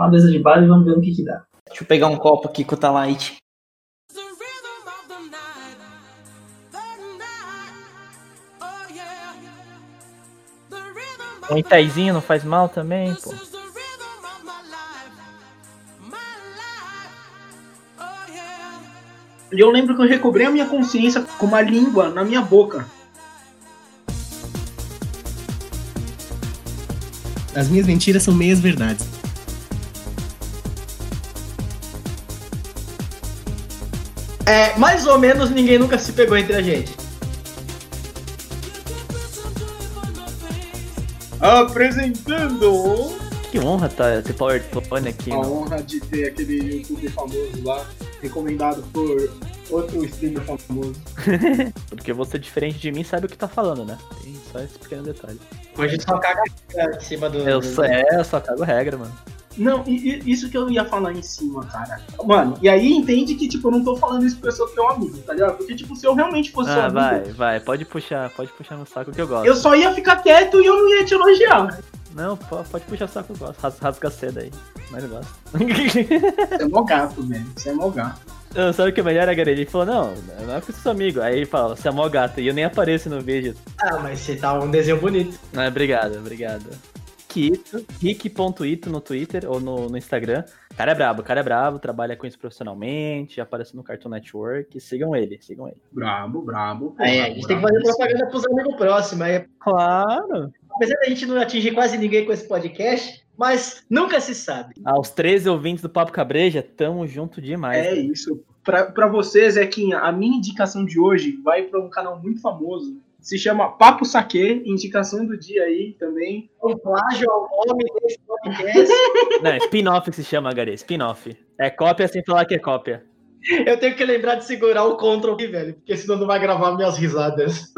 uma mesa de bar e vamos ver o que que dá. Deixa eu pegar um copo aqui com o Talite. Um itaizinho não faz mal também, pô. E eu lembro que eu recobrei a minha consciência com uma língua na minha boca. As minhas mentiras são meias verdades. É, mais ou menos ninguém nunca se pegou entre a gente. Apresentando Que honra tá, ter PowerPoint aqui. a mano. honra de ter aquele youtuber famoso lá, recomendado por outro streamer famoso. Porque você, diferente de mim, sabe o que tá falando, né? Tem só esse pequeno detalhe. Hoje só caga em cima do. Eu só, é, eu só cago regra, mano. Não, e- e isso que eu ia falar em cima, cara. Mano, e aí entende que, tipo, eu não tô falando isso pra pessoa que é um amigo, tá ligado? Porque, tipo, se eu realmente fosse seu Ah, amigo, vai, vai. Pode puxar, pode puxar no saco que eu gosto. eu só ia ficar quieto e eu não ia te elogiar. Não, po- pode puxar o saco que eu gosto. Ras- Rasga cedo aí. Mas eu gosto. Você é mó gato, velho. Você é mó gato. Não, sabe o que é melhor, Agari? Ele falou, não, não é porque eu sou seu amigo. Aí ele fala, você é mó gato. E eu nem apareço no vídeo. Ah, mas você tá um desenho bonito. Ah, obrigado, obrigado. Kito, Rick.ito no Twitter ou no, no Instagram. O cara é brabo, o cara é brabo, trabalha com isso profissionalmente, já aparece no Cartoon Network. Sigam ele, sigam ele. Brabo, brabo. Porra, a gente tem que brabo. fazer propaganda pros amigos próximos. Aí, Claro! apesar da gente não atingir quase ninguém com esse podcast, mas nunca se sabe. Aos 13 ouvintes do Papo Cabreja, tamo junto demais. É isso. Pra, pra vocês, Zequinha, a minha indicação de hoje vai pra um canal muito famoso. Se chama Papo Saque, indicação do dia aí também. Um plágio ao nome desse podcast. Não, spin-off que se chama, Agari, spin-off. É cópia sem falar que é cópia. Eu tenho que lembrar de segurar o Ctrl aqui, velho, porque senão não vai gravar minhas risadas.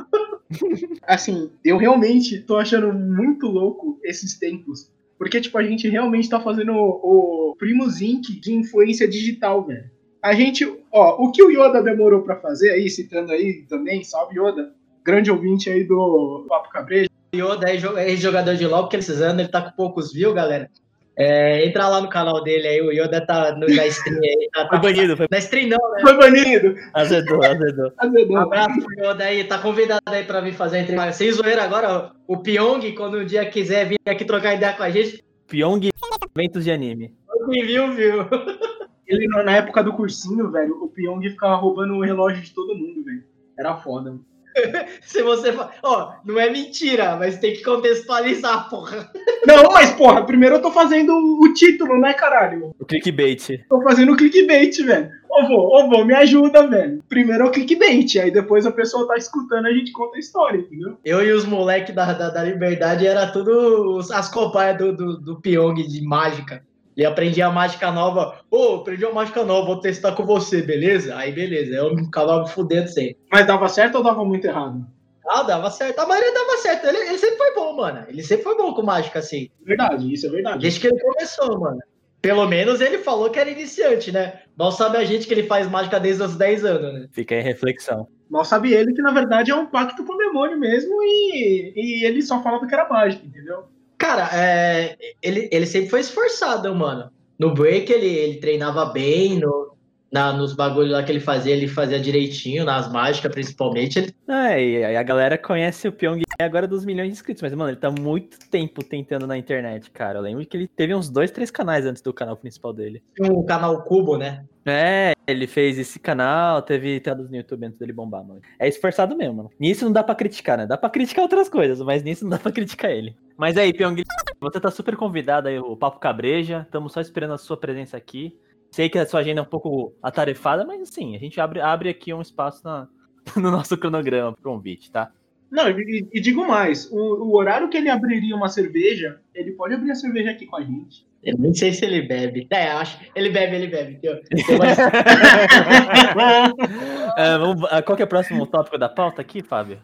Assim, eu realmente tô achando muito louco esses tempos. Porque, tipo, a gente realmente tá fazendo o, o Primus Inc. de influência digital, velho. A gente, ó, o que o Yoda demorou pra fazer aí, citando aí também, salve Yoda, grande ouvinte aí do Papo Cabreja. Yoda é jo- jogador de LoL, porque esses anos ele tá com poucos views, galera. É, entra lá no canal dele aí, o Yoda tá no, na stream aí. Tá, Foi tá, banido, foi na stream não, né? Foi banido. azedou, azedou. Um Azedou. abraço pro Yoda aí, tá convidado aí pra vir fazer a entrevista. Sem zoeira agora, o Pyong, quando um dia quiser vir aqui trocar ideia com a gente, Pyong eventos de anime. quem viu, viu. Ele, na época do cursinho, velho, o Pyong ficava roubando o relógio de todo mundo, velho. Era foda. Se você fa... Ó, não é mentira, mas tem que contextualizar, porra. Não, mas porra, primeiro eu tô fazendo o título, né, caralho? O clickbait. Tô fazendo o clickbait, velho. Ô, vô, ô, vô, me ajuda, velho. Primeiro é o clickbait, aí depois a pessoa tá escutando, a gente conta a história, entendeu? Eu e os moleques da, da, da Liberdade era tudo as cobaias do, do, do Pyong de mágica. E aprendi a mágica nova. Ô, aprendi uma mágica nova, vou testar com você, beleza? Aí beleza, eu ficava me fudendo sempre. Mas dava certo ou dava muito errado? Ah, dava certo. A maioria dava certo. Ele, ele sempre foi bom, mano. Ele sempre foi bom com mágica, assim. Verdade, isso é verdade. Desde que ele começou, mano. Pelo menos ele falou que era iniciante, né? Mal sabe a gente que ele faz mágica desde os 10 anos, né? Fica aí a reflexão. Mal sabe ele que na verdade é um pacto com o demônio mesmo e, e ele só falava que era mágica, entendeu? Cara, é, ele, ele sempre foi esforçado, mano. No break ele, ele treinava bem, no, na, nos bagulhos lá que ele fazia, ele fazia direitinho, nas mágicas principalmente. Ele, É, e a galera conhece o Pyong agora dos milhões de inscritos, mas, mano, ele tá muito tempo tentando na internet, cara. Eu lembro que ele teve uns dois, três canais antes do canal principal dele. um canal Cubo, né? É, ele fez esse canal, teve entradas no YouTube antes dele bombar, mano. É esforçado mesmo, mano. Nisso não dá pra criticar, né? Dá pra criticar outras coisas, mas nisso não dá pra criticar ele. Mas aí, Pyong, você tá super convidado aí, o Papo Cabreja. Estamos só esperando a sua presença aqui. Sei que a sua agenda é um pouco atarefada, mas assim, a gente abre, abre aqui um espaço na- no nosso cronograma pro convite, tá? Não, e, e digo mais, o, o horário que ele abriria uma cerveja, ele pode abrir a cerveja aqui com a gente. Eu nem sei se ele bebe. É, eu acho. Ele bebe, ele bebe. Tem- tem uma- É, vamos- ah, qual que é o próximo tópico da pauta aqui, Fábio?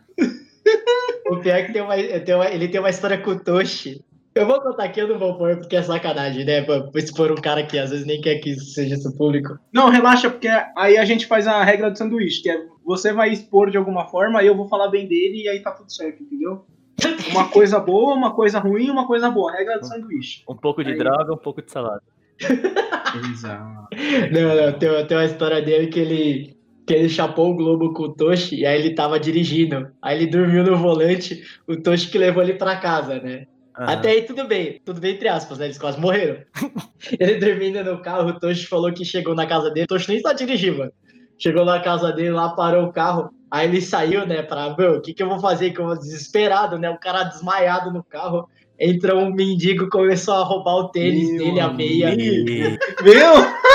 o pior é que tem uma, tem uma- ele tem uma história com o Toshi. Eu vou contar aqui, eu não vou pôr, porque é sacanagem, né? Pra expor um cara que às vezes nem quer que isso seja isso público. Não, relaxa, porque aí a gente faz a regra do sanduíche, que é você vai expor de alguma forma, aí eu vou falar bem dele e aí tá tudo certo, entendeu? Uma coisa boa, uma coisa ruim, uma coisa boa. Regra do sanduíche. Um pouco de Aí. droga, um pouco de salada. Exato. Não, não, tem, tem uma história dele que ele, que ele chapou o Globo com o Toshi e aí ele tava dirigindo. Aí ele dormiu no volante, o Toshi que levou ele pra casa, né? Aham. Até aí tudo bem, tudo bem entre aspas, né? Eles quase morreram. ele dormindo no carro, o Toshi falou que chegou na casa dele, o Toshi nem tá dirigindo, mano. Chegou na casa dele, lá parou o carro, aí ele saiu, né, pra, meu, o que que eu vou fazer? Que eu vou desesperado, né? O cara desmaiado no carro. Entrou um mendigo, começou a roubar o tênis Meu dele, a meia. Meu!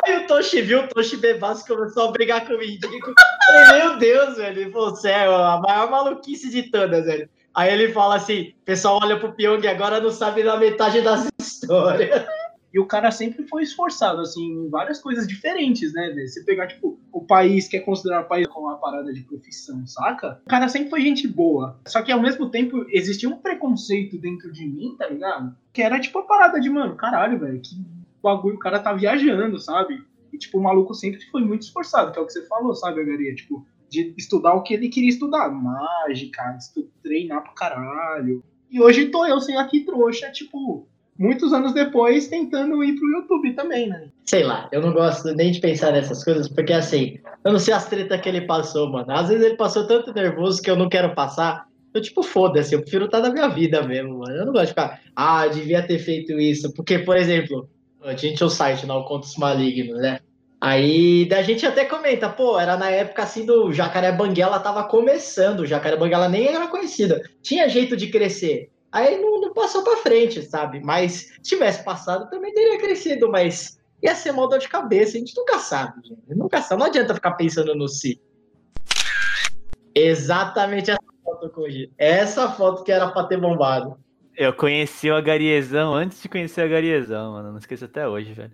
Aí o Toshi viu, o Toshi bebaço começou a brigar com o mendigo. Falei, meu Deus, velho. Ele falou, "Cê é a maior maluquice de todas, velho. Aí ele fala assim: o pessoal olha pro Pyong e agora não sabe da metade das histórias. E o cara sempre foi esforçado, assim, em várias coisas diferentes, né? Você pegar, tipo, o país que é considerado país como uma parada de profissão, saca? O cara sempre foi gente boa. Só que ao mesmo tempo existia um preconceito dentro de mim, tá ligado? Que era tipo a parada de, mano, caralho, velho, que bagulho, o cara tá viajando, sabe? E, tipo, o maluco sempre foi muito esforçado, que é o que você falou, sabe, Agaria? Tipo, de estudar o que ele queria estudar. Mágica, treinar pra caralho. E hoje tô eu sem aqui trouxa, tipo, muitos anos depois tentando ir pro YouTube também, né? Sei lá, eu não gosto nem de pensar nessas coisas, porque assim, eu não sei as tretas que ele passou, mano. Às vezes ele passou tanto nervoso que eu não quero passar. Eu, tipo, foda-se, eu prefiro estar na minha vida mesmo, mano. Eu não gosto de ficar, ah, devia ter feito isso. Porque, por exemplo, a gente tinha o site, né, o Contos Malignos, né? Aí da gente até comenta, pô, era na época assim do Jacaré Banguela tava começando, o Jacaré Banguela nem era conhecida, tinha jeito de crescer. Aí não, não passou pra frente, sabe? Mas se tivesse passado também teria crescido, mas ia ser mal dor de cabeça, a gente nunca sabe, gente. Nunca sabe, não adianta ficar pensando no si. Exatamente essa foto, Koji. Essa foto que era pra ter bombado. Eu conheci o Agariezão antes de conhecer o Agariezão, mano. Não esqueço até hoje, velho.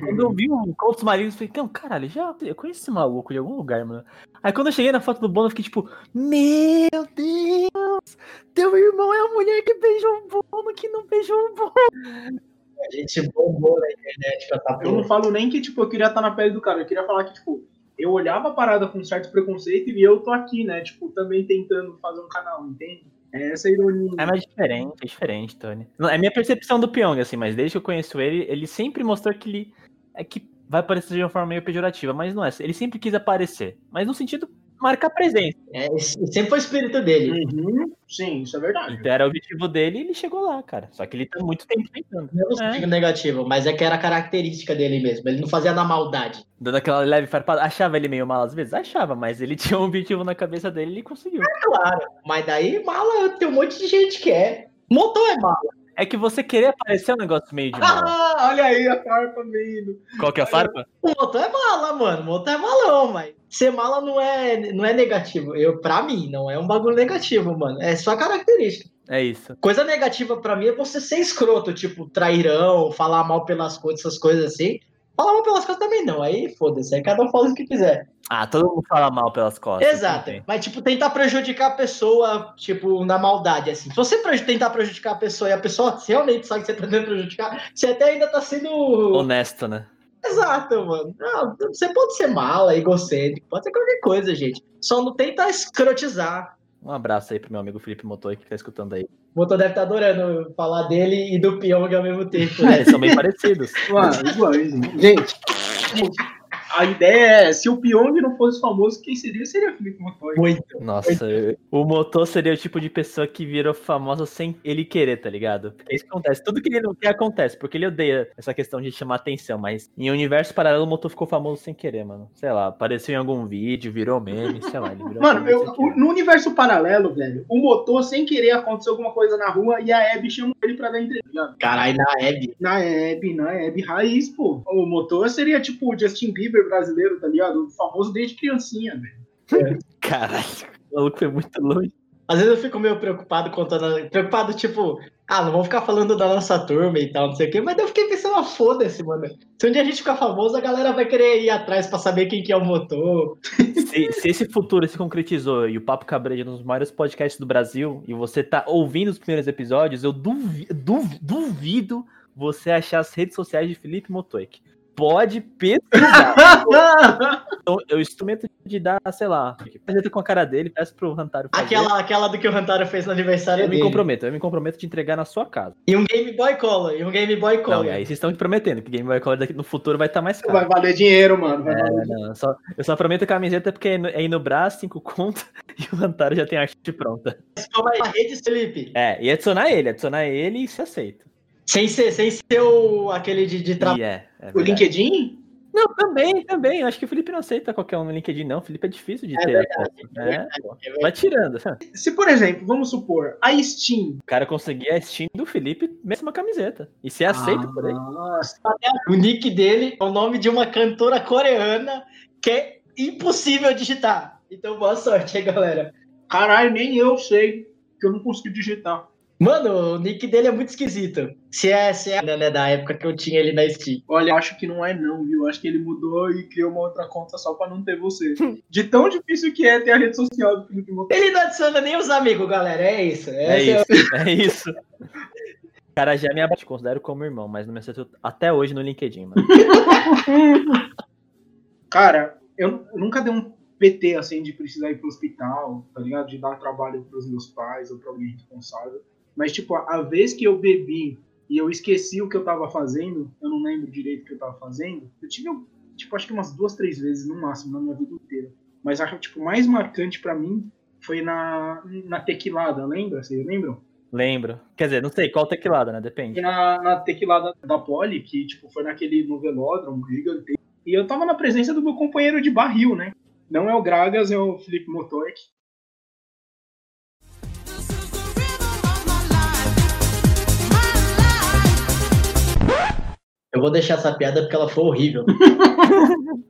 quando eu vi o Contos Malignos, eu falei, não, caralho, já, eu conheço esse maluco de algum lugar, mano. Aí quando eu cheguei na foto do Bono, eu fiquei tipo, meu Deus! Teu irmão é a mulher que beijou o Bono, que não beijou o Bono. A gente bombou na internet com essa Eu não falo nem que, tipo, eu queria estar na pele do cara, eu queria falar que, tipo, eu olhava a parada com um certo preconceito e eu tô aqui, né? Tipo, também tentando fazer um canal, entende? É essa ironia. É mais diferente, é diferente, Tony. Não, é minha percepção do Pyong, assim, mas desde que eu conheço ele, ele sempre mostrou que ele. É que vai parecer de uma forma meio pejorativa, mas não é. Ele sempre quis aparecer. Mas no sentido marcar presença. É, sempre foi o espírito dele. Uhum, sim, isso é verdade. Então era o objetivo dele e ele chegou lá, cara. Só que ele tá muito tempo tentando. Não é É. negativo, mas é que era característica dele mesmo. Ele não fazia na maldade. Dando aquela leve farpada. Achava ele meio mal às vezes? Achava, mas ele tinha um objetivo na cabeça dele e ele conseguiu. Claro. Mas daí, mala, tem um monte de gente que é. Motor é mala. É que você querer aparecer é um negócio meio de mal. Ah, olha aí a farpa meio. Qual que é a farpa? O motor é mala, mano. O motor é malão, mas ser mala não é, não é negativo. Eu, pra mim, não é um bagulho negativo, mano. É só característica. É isso. Coisa negativa pra mim é você ser escroto, tipo, trairão, falar mal pelas coisas, essas coisas assim. Falar mal pelas coisas também não. Aí foda-se, aí cada um faz o que quiser. Ah, todo mundo fala mal pelas costas. Exato. bem. Mas, tipo, tentar prejudicar a pessoa, tipo, na maldade, assim. Se você tentar prejudicar a pessoa e a pessoa realmente sabe que você tá tentando prejudicar, você até ainda tá sendo. Honesto, né? Exato, mano. Não, você pode ser mala, egocêntrico, pode ser qualquer coisa, gente. Só não tenta escrotizar. Um abraço aí pro meu amigo Felipe Motor que tá escutando aí. O Motor deve estar adorando falar dele e do Pyong ao mesmo tempo, É, né? eles são bem parecidos. Mano, igualzinho. Gente, gente, a ideia é, se o Pyong não fosse famoso, quem seria? Seria Felipe Montoya. Muito. Nossa, o Motor seria o tipo de pessoa que virou famosa sem ele querer, tá ligado? Porque é isso que acontece. Tudo que ele não quer acontece, porque ele odeia essa questão de chamar atenção, mas em um universo paralelo o Motor ficou famoso sem querer, mano. Sei lá, apareceu em algum vídeo, virou meme, sei lá, ele virou Mano, eu- no universo paralelo, velho, o motor, sem querer, aconteceu alguma coisa na rua e a Abby chamou ele pra dar entrevista. ligado? Caralho, na Hebe. Na Abby, na Abby raiz, pô. O motor seria tipo o Justin Bieber brasileiro, tá ligado? Famoso desde criancinha, velho. Caralho, o maluco foi muito longe. Às vezes eu fico meio preocupado contando. Preocupado, tipo, ah, não vamos ficar falando da nossa turma e tal, não sei o quê. Mas eu fiquei pensando, ah, foda-se, mano. Se um dia a gente ficar famoso, a galera vai querer ir atrás pra saber quem que é o motor. Se, se esse futuro se concretizou e o Papo Cabreja é um dos maiores podcasts do Brasil e você tá ouvindo os primeiros episódios, eu duvi- duv- duvido você achar as redes sociais de Felipe Motoik. Pode pesquisar. Então, eu instrumento de dar, sei lá, apresenta com a cara dele, peço pro Rantaro fazer. Aquela, aquela do que o Rantaro fez no aniversário Eu me dele. comprometo, eu me comprometo de entregar na sua casa. E um Game Boy Color, e um Game Boy Não, Color. e aí vocês estão me prometendo que Game Boy Color daqui no futuro vai estar mais caro. Vai valer dinheiro, mano. Vai É, valer não, eu só, eu só prometo camiseta porque é no- é ir no braço, cinco conto, e o Rantaro já tem a arte pronta. Toma aí, a rede, Felipe. É, e adicionar ele, adicionar ele e se aceita. Sem ser, sem ser o, aquele de, de trabalho. E é, é O verdade. LinkedIn? Não, também, também. Acho que o Felipe não aceita qualquer um no LinkedIn, não. O Felipe é difícil de É ter. verdade, é É, pô. Vai tirando. sabe? Se, por exemplo, vamos supor, a Steam. O cara conseguir a Steam do Felipe, mesma camiseta. E ser aceito por ele. Nossa, O nick dele é o nome de uma cantora coreana que é impossível digitar. Então, boa sorte aí, galera. caralho, nem eu sei que eu não consegui digitar. Mano, o nick dele é muito esquisito. Se é, se é né, da época que eu tinha ele na Steam. Olha, acho que não é não, viu? Acho que ele mudou e criou uma outra conta só pra não ter você. De tão difícil que é ter a rede social do Felipe Monteiro. Ele não adiciona nem os amigos, galera. É isso. É Esse isso, é isso. O cara já me abate, considero como irmão, mas não me aceito até hoje no LinkedIn, mano. Cara, eu, eu nunca dei um PT assim de precisar ir pro hospital, tá ligado? De dar trabalho pros meus pais ou pra alguém responsável. Mas, tipo, a, vez que eu bebi e eu esqueci o que eu tava fazendo, eu não lembro direito o que eu tava fazendo, eu tive, tipo, acho que umas duas, três vezes no máximo na minha vida inteira. Mas a tipo, mais marcante pra mim foi na, na tequilada, lembra? Vocês lembram? Lembro. Quer dizer, não sei qual teclado, né? Depende. Na, na tequilada da Poli, que tipo, foi naquele no velódromo gigantesco. E eu tava na presença do meu companheiro de barril, né? Não é o Gragas, é o Felipe Motork. Eu vou deixar essa piada porque ela foi horrível.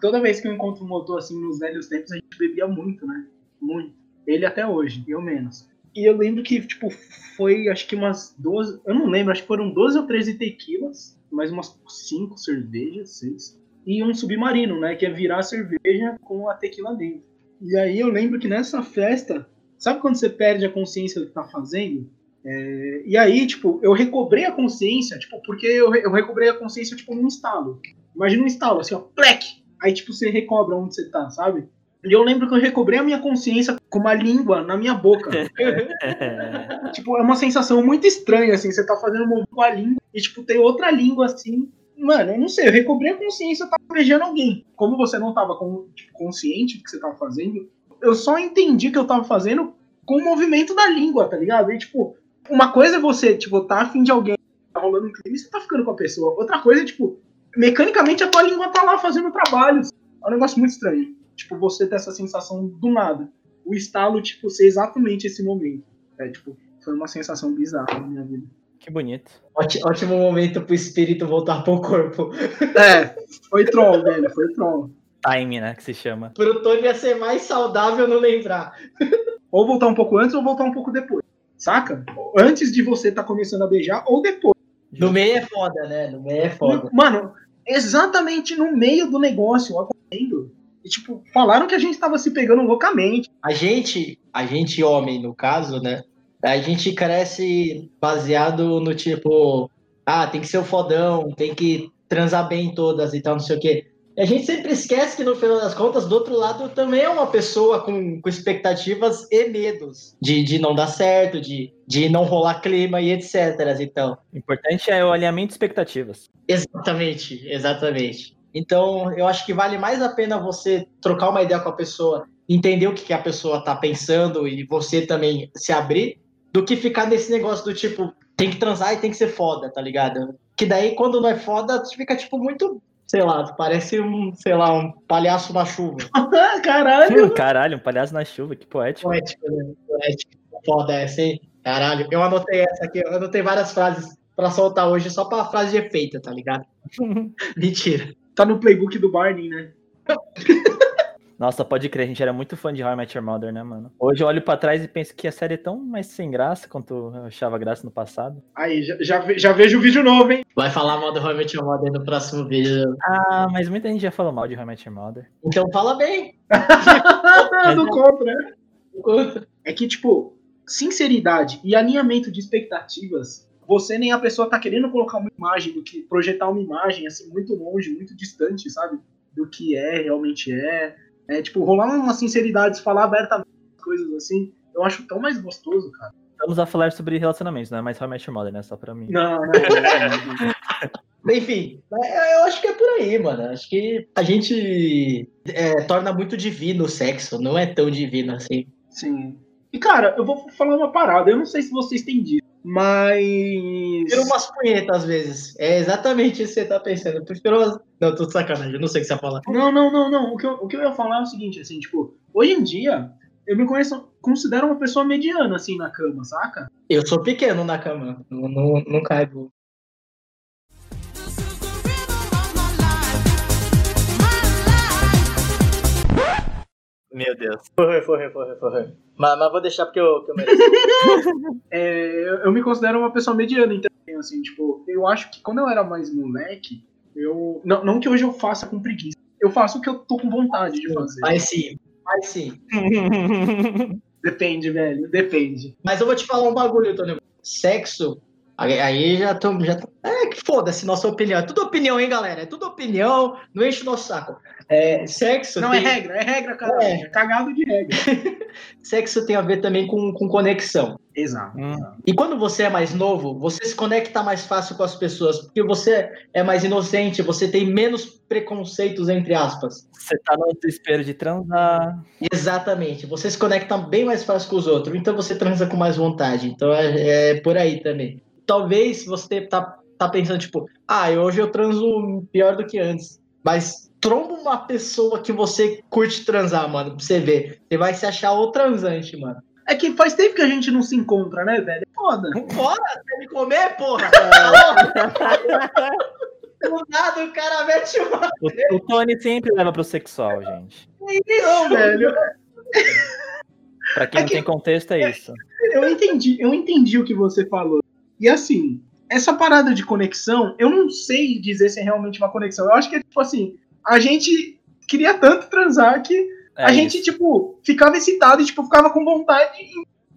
Toda vez que eu encontro um motor assim nos velhos tempos, a gente bebia muito, né? Muito. Ele até hoje, eu menos. E eu lembro que, tipo, foi acho que umas 12. Eu não lembro, acho que foram 12 ou 13 tequilas, mais umas 5 cervejas, 6. E um submarino, né? Que é virar a cerveja com a tequila dentro. E aí eu lembro que nessa festa, sabe quando você perde a consciência do que tá fazendo? É, e aí, tipo, eu recobrei a consciência, tipo, porque eu, eu recobrei a consciência, tipo, num estalo. Imagina um estalo, assim, ó, plec! Aí, tipo, você recobra onde você tá, sabe? E eu lembro que eu recobrei a minha consciência com uma língua na minha boca. Tipo, é uma sensação muito estranha, assim, você tá fazendo um movimento com a língua e, tipo, tem outra língua, assim. Mano, eu não sei, eu recobrei a consciência, eu tava beijando alguém. Como você não tava com- tipo, consciente do que você tava fazendo, eu só entendi que eu tava fazendo com o movimento da língua, tá ligado? E, tipo, uma coisa é você, tipo, tá afim de alguém, tá rolando um crime, você tá ficando com a pessoa. Outra coisa é, tipo, mecanicamente a tua língua tá lá fazendo o trabalho. É um negócio muito estranho. Tipo, você ter essa sensação do nada. O estalo, tipo, ser exatamente esse momento. É, tipo, foi uma sensação bizarra na minha vida. que bonito. Óti- Ótimo momento pro espírito voltar pro corpo. É, foi troll, velho, foi troll. Time, né? Que se chama. Pro Tony ia ser mais saudável não lembrar. Ou voltar um pouco antes ou voltar um pouco depois. Saca? Antes de você tá começando a beijar ou depois. No meio é foda, né? No meio é foda. Mano, exatamente no meio do negócio acontecendo. E, tipo, falaram que a gente tava se pegando loucamente. A gente, a gente homem, no caso, né? A gente cresce baseado no tipo, ah, tem que ser o fodão, tem que transar bem em todas e tal, não sei o quê. A gente sempre esquece que no final das contas, do outro lado, também é uma pessoa com, com expectativas e medos de, de não dar certo, de, de não rolar clima e etc. Então, O importante é o alinhamento de expectativas. Exatamente, exatamente. Então, eu acho que vale mais a pena você trocar uma ideia com a pessoa, entender o que, que a pessoa tá pensando e você também se abrir, do que ficar nesse negócio do tipo, tem que transar e tem que ser foda, tá ligado? Que daí, quando não é foda, fica, tipo, muito, sei lá, parece um, sei lá, um palhaço na chuva. Caralho! Caralho, um palhaço na chuva, que poético. Poético, né? Poético. Foda essa, hein? Caralho. Eu anotei essa aqui, eu anotei várias frases pra soltar hoje, só pra frase de efeito, tá ligado? Mentira. Tá no playbook do Barney, né? Nossa, pode crer, a gente era muito fã de How I Met Your Mother, né, mano? Hoje eu olho pra trás e penso que a série é tão mais sem graça quanto eu achava graça no passado. Aí, já, já, ve- já vejo o vídeo novo, hein? Vai falar mal do How I Met Your Mother no próximo vídeo. Ah, mas muita gente já falou mal de How I Met Your Mother. Então fala bem. do contra. É que, tipo, sinceridade e alinhamento de expectativas você nem a pessoa tá querendo colocar uma imagem do que projetar uma imagem assim muito longe, muito distante, sabe? Do que é, realmente é. É tipo, rolar uma sinceridade, falar abertamente coisas assim, eu acho tão mais gostoso, cara. Estamos a falar sobre relacionamentos, não é mais How I Met Your Mother, né? Só pra mim. Não, não, não. Enfim, é, eu acho que é por aí, mano. Acho que a gente é, torna muito divino o sexo, não é tão divino assim. Sim. E cara, eu vou falar uma parada, eu não sei se vocês têm dito, mas. Prefiro umas punhetas às vezes. É exatamente isso que você tá pensando. Eu prefiro. Não, tô de sacanagem, eu não sei o que você vai falar. Não, não, não, não. O que, eu, o que eu ia falar é o seguinte, assim, tipo, hoje em dia, eu me conheço, considero uma pessoa mediana, assim, na cama, saca? Eu sou pequeno na cama, não, não, não caibo. Meu Deus. Foi, foi, foi, foi. Mas, mas vou deixar porque eu, que eu mereço. É, eu, eu me considero uma pessoa mediana, então, assim, tipo, eu acho que quando eu era mais moleque, eu. Não, não que hoje eu faça com preguiça. Eu faço o que eu tô com vontade de fazer. Mas sim, mas sim. Depende, velho, depende. Mas eu vou te falar um bagulho, Tony. Sexo, aí, já tô. Já tô- é que foda-se nossa opinião. É tudo opinião, hein, galera? É tudo opinião, não enche o nosso saco. É, sexo. Não, tem, é regra, é regra, cara. É. É cagado de regra. Sexo tem a ver também com, com conexão. Exato. Hum. E quando você é mais novo, você se conecta mais fácil com as pessoas, porque você é mais inocente, você tem menos preconceitos, entre aspas. Você tá no desespero de transar. Exatamente. Você se conecta bem mais fácil com os outros, então você transa com mais vontade. Então é, é por aí também. Talvez você tá, tá pensando, tipo, ah, hoje eu transo pior do que antes. Mas tromba uma pessoa que você curte transar, mano, pra você ver. Você vai se achar o transante, mano. É que faz tempo que a gente não se encontra, né, velho? É foda. Bora, quer me comer, porra? Do nada o cara mete uma. O, o Tony sempre leva pro sexual, gente. Não, velho. Pra quem É não que- tem contexto, é isso. Eu entendi, eu entendi o que você falou. E assim, essa parada de conexão, eu não sei dizer se é realmente uma conexão. Eu acho que é tipo assim, a gente queria tanto transar que É a gente, isso. tipo, ficava excitado e, tipo, ficava com vontade,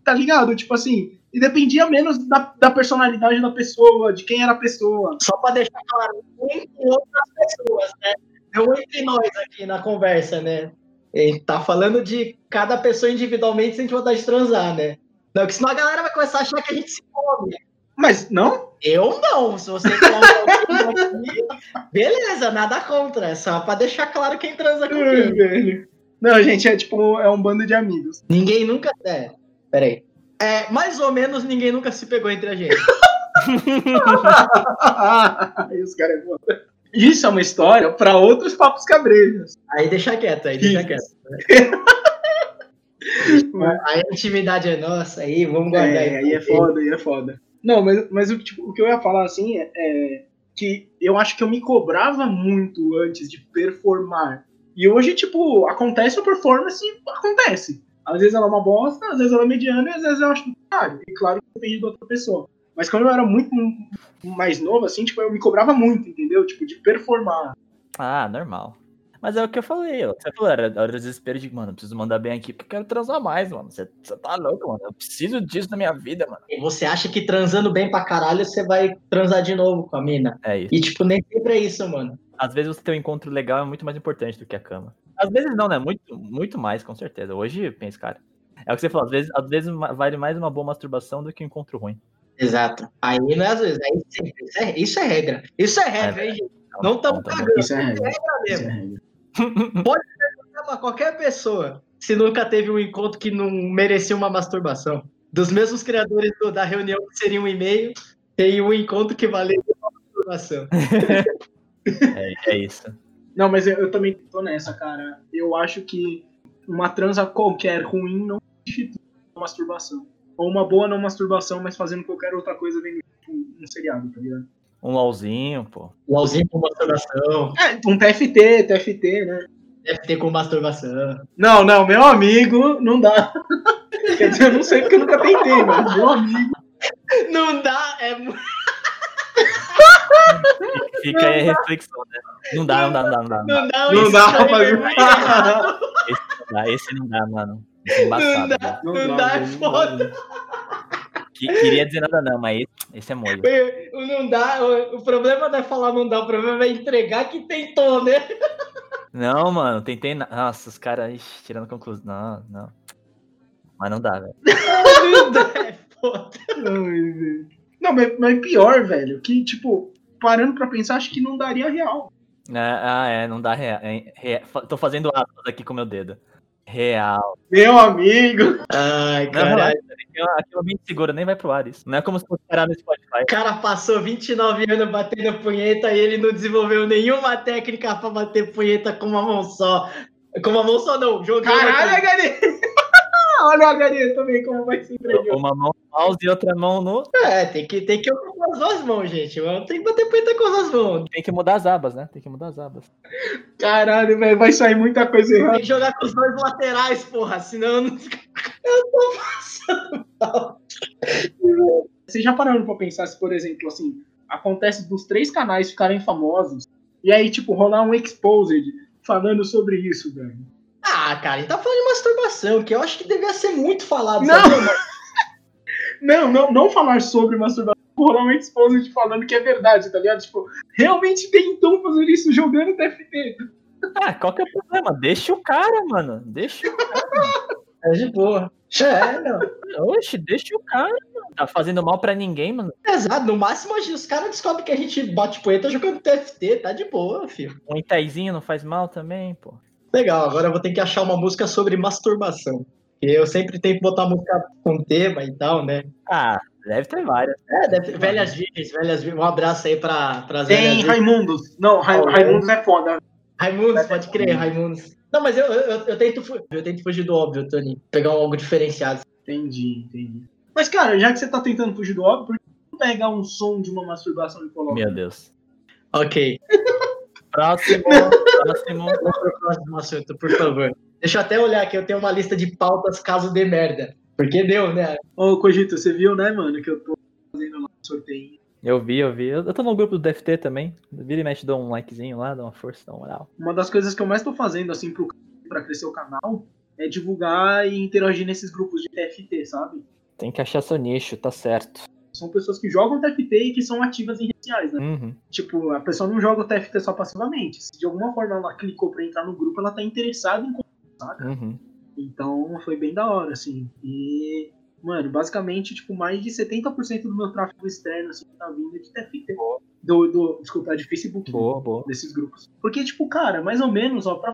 tá ligado? Tipo assim, e dependia menos da, da personalidade da pessoa, de quem era a pessoa. Só pra deixar claro, com outras pessoas, né? Não entre nós aqui na conversa, né? Ele tá falando de cada pessoa individualmente sem vontade de transar, né? Não, que senão a galera vai começar a achar que a gente se come. Mas não? Eu não. Se você aqui, beleza, nada contra. É só pra deixar claro quem transa Ai, comigo. velho. Não, gente, é tipo, é um bando de amigos. Ninguém nunca. É, peraí. É, mais ou menos ninguém nunca se pegou entre a gente. Esse cara é foda. Isso é uma história pra outros papos cabrejos. Aí deixa quieto, aí deixa quieto. Aí a intimidade é nossa, aí vamos guardar. É, aí é foda, aí é foda. Não, mas, mas o, tipo, o que eu ia falar assim é, é que eu acho que eu me cobrava muito antes de performar. E hoje, tipo, acontece a performance, acontece. Às vezes ela é uma bosta, às vezes ela é mediana e às vezes eu acho do caralho. E claro que depende da outra pessoa. Mas quando eu era muito mais novo, assim, tipo, eu me cobrava muito, entendeu? Tipo, de performar. Ah, normal. Mas é o que eu falei, ó. Você falou, era, era o desespero de, mano, eu preciso mandar bem aqui porque eu quero transar mais, mano. Você, você tá louco, mano. Eu preciso disso na minha vida, mano. E você acha que transando bem pra caralho, você vai transar de novo com a mina. É isso. E, tipo, nem sempre é isso, mano. Às vezes você ter um encontro legal é muito mais importante do que a cama. Às vezes não, né? Muito, muito mais, com certeza. Hoje, pensa, cara. É o que você falou, às vezes, às vezes vale mais uma boa masturbação do que um encontro ruim. Exato. Aí não é às vezes, aí sempre. Isso é, isso é regra. Isso é regra, hein, gente? Não estamos cagando. Isso é regra. regra Isso é mesmo. Regra. Pra qualquer pessoa, se nunca teve um encontro que não merecia uma masturbação. Dos mesmos criadores do- da reunião que seria um e-mail, tem um encontro que valeu uma masturbação. É, é isso. Não, mas eu, eu também tô nessa, cara. Eu acho que uma transa qualquer ruim não uma masturbação. Ou uma boa não masturbação, mas fazendo qualquer outra coisa dentro de um, um seriado, tá ligado? Um LOLzinho, pô. LOLzinho com masturbação, É, um TFT, TFT, né? FT com masturbação. Não, não, meu amigo, não dá. Quer dizer, eu não sei porque eu nunca tentei, mas meu amigo. Não dá, é Fica aí a reflexão, né? Não dá, não dá, não dá, não dá. Não dá. não dá, Não dá. Esse não dá, esse não dá, mano. Esse é Não embaçado, dá, né? não dá, é velho, foda. Que- queria dizer nada não, mas esse, esse é molho. O- Não dá, o, o problema não é falar não dá, o problema é entregar que tentou, né? Não, mano, tentei. Nossa, os caras tirando conclusão. Não, não. Mas não dá, velho. Não dá, é foda. Não, mas, mas pior, velho, que, tipo, parando pra pensar, acho que não daria real. É, ah, é, não dá real. é, fa- Tô fazendo aspas aqui com o meu dedo. Real. Meu amigo. Ai, caralho. relaxa, aquilo- é bem seguro, nem vai pro ar isso. Não é como se fosse parar no Spotify. O cara passou 29 anos batendo punheta e ele não desenvolveu nenhuma técnica pra bater punheta com uma mão só. Com uma mão só não, jogando. Caralho, HD. Olha o HD também, como vai se entregar. Uma mão no mouse e outra mão no. É, tem que, tem que ocupar as duas mãos, gente. Tem que bater punheta com as duas mãos. Tem que mudar as abas, né? Tem que mudar as abas. Caralho, velho, vai sair muita coisa errada. Tem que jogar com os dois laterais, porra, senão eu não. Eu tô passando mal. Vocês já pararam pra pensar se, por exemplo, assim, acontece dos três canais ficarem famosos e aí, tipo, rolar um exposed falando sobre isso, velho? Ah, cara, gente tá falando de masturbação, que eu acho que devia ser muito falado. Não. Não, não, não falar sobre masturbação, um exposed falando que é verdade, tá ligado? Tipo, realmente tentou fazer isso jogando TFT. Ah, qual que é o problema? Deixa o cara, mano. Deixa o É de boa. É, não. Oxe, deixa o cara, mano. Tá fazendo mal pra ninguém, mano. Exato, no máximo os caras descobrem que a gente bate poeta jogando TFT, tá de boa, filho. Um itaizinho não faz mal também, pô. Legal, agora eu vou ter que achar uma música sobre masturbação. Eu sempre tento botar música com tema e tal, né? Ah, deve ter várias. É, deve, velhas virgens, velhas virgens. Um abraço aí pra, pras Tem velhas. Raimundos. Não, Ra Oh, Raimundos é foda. Raimundos, pode crer, Raimundos. Não, mas eu, eu, eu tento, eu tento fugir do óbvio, Tony. Pegar um algo diferenciado. Entendi, entendi. Mas, cara, já que você tá tentando fugir do óbvio, por que não pegar um som de uma masturbação e coloca? Meu Deus. Ok. Próximo, próximo. Próximo assunto, por favor. Deixa eu até olhar aqui, eu tenho uma lista de pautas caso dê merda. Porque deu, né? Ô, Cogito, você viu, né, mano, que eu tô fazendo lá um sorteio. Eu vi, eu vi. Eu tô no grupo do DFT também. Vira e mexe, dou um likezinho lá, dá uma força, dá uma moral. Uma das coisas que eu mais tô fazendo, assim, pro pra crescer o canal, é divulgar e interagir nesses grupos de TFT, sabe? Tem que achar seu nicho, tá certo. São pessoas que jogam TFT e que são ativas em redes sociais, né? Uhum. Tipo, a pessoa não joga o TFT só passivamente. Se de alguma forma ela clicou pra entrar no grupo, ela tá interessada em Uhum. Então foi bem da hora, assim. E, mano, basicamente, tipo, mais de 70% do meu tráfego externo, assim, tá vindo de TFT. Do, do, desculpa, de Facebook. Boa, boa. Desses grupos. Porque, tipo, cara, mais ou menos, ó, pra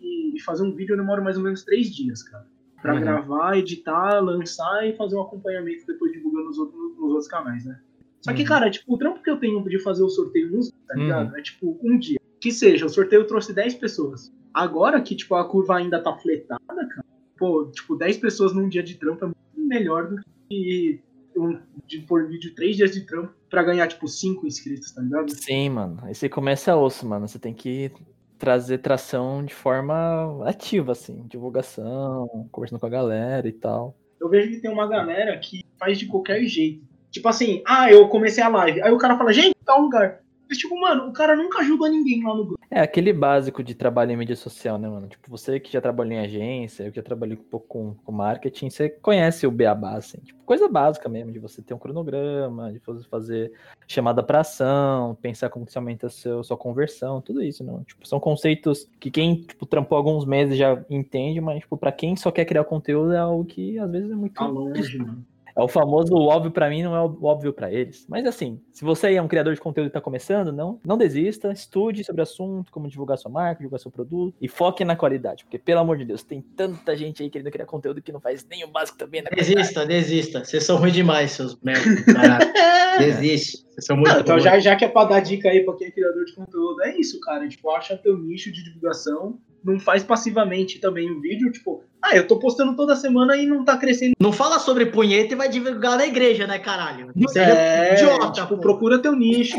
e e fazer um vídeo demora mais ou menos três dias, cara. Pra Uhum. gravar, editar, lançar e fazer um acompanhamento depois divulgando nos outros, nos outros canais, né? Só que, Uhum. cara, tipo, o trampo que eu tenho de fazer o sorteio nos, tá Uhum. ligado? É tipo, um dia. Que seja, o sorteio trouxe 10 pessoas. Agora que, tipo, a curva ainda tá fletada, cara, pô, tipo, 10 pessoas num dia de trampo é muito melhor do que um, de pôr vídeo 3 dias de trampo pra ganhar, tipo, 5 inscritos, tá ligado? Sim, mano. Esse começa osso, mano. Você tem que trazer tração de forma ativa, assim. Divulgação, conversando com a galera e tal. Eu vejo que tem uma galera que faz de qualquer jeito. Tipo assim, ah, eu comecei a live. Aí o cara fala, gente, tá um lugar. Mas, tipo, mano, o cara nunca ajuda ninguém lá no grupo. É aquele básico de trabalho em mídia social, né, mano? Tipo, você que já trabalhou em agência, eu que já trabalhei um pouco com, com marketing, você conhece o beabá, assim. Tipo, coisa básica mesmo, de você ter um cronograma, de você fazer chamada pra ação, pensar como que você aumenta seu, sua conversão, tudo isso, não? Tipo, são conceitos que quem, tipo, trampou alguns meses já entende, mas, tipo, pra quem só quer criar conteúdo é algo que às vezes é muito... Tá longe, mano. É o famoso o óbvio pra mim, não é o óbvio pra eles. Mas assim, se você é um criador de conteúdo e tá começando, não, não desista, estude sobre o assunto, como divulgar sua marca, divulgar seu produto e foque na qualidade, porque pelo amor de Deus, tem tanta gente aí querendo criar conteúdo que não faz nem o básico também na Desista, desista. Vocês são ruins demais, seus merda. Desiste. Vocês são muito Não, então já, já que é pra dar dica aí pra quem é criador de conteúdo, é isso, cara. Tipo, acha teu nicho de divulgação. Não faz passivamente também o vídeo, tipo, ah, eu tô postando toda semana e não tá crescendo. Não fala sobre punheta e vai divulgar na igreja, né, caralho? Não seja É, idiota, tipo, pô. procura teu nicho.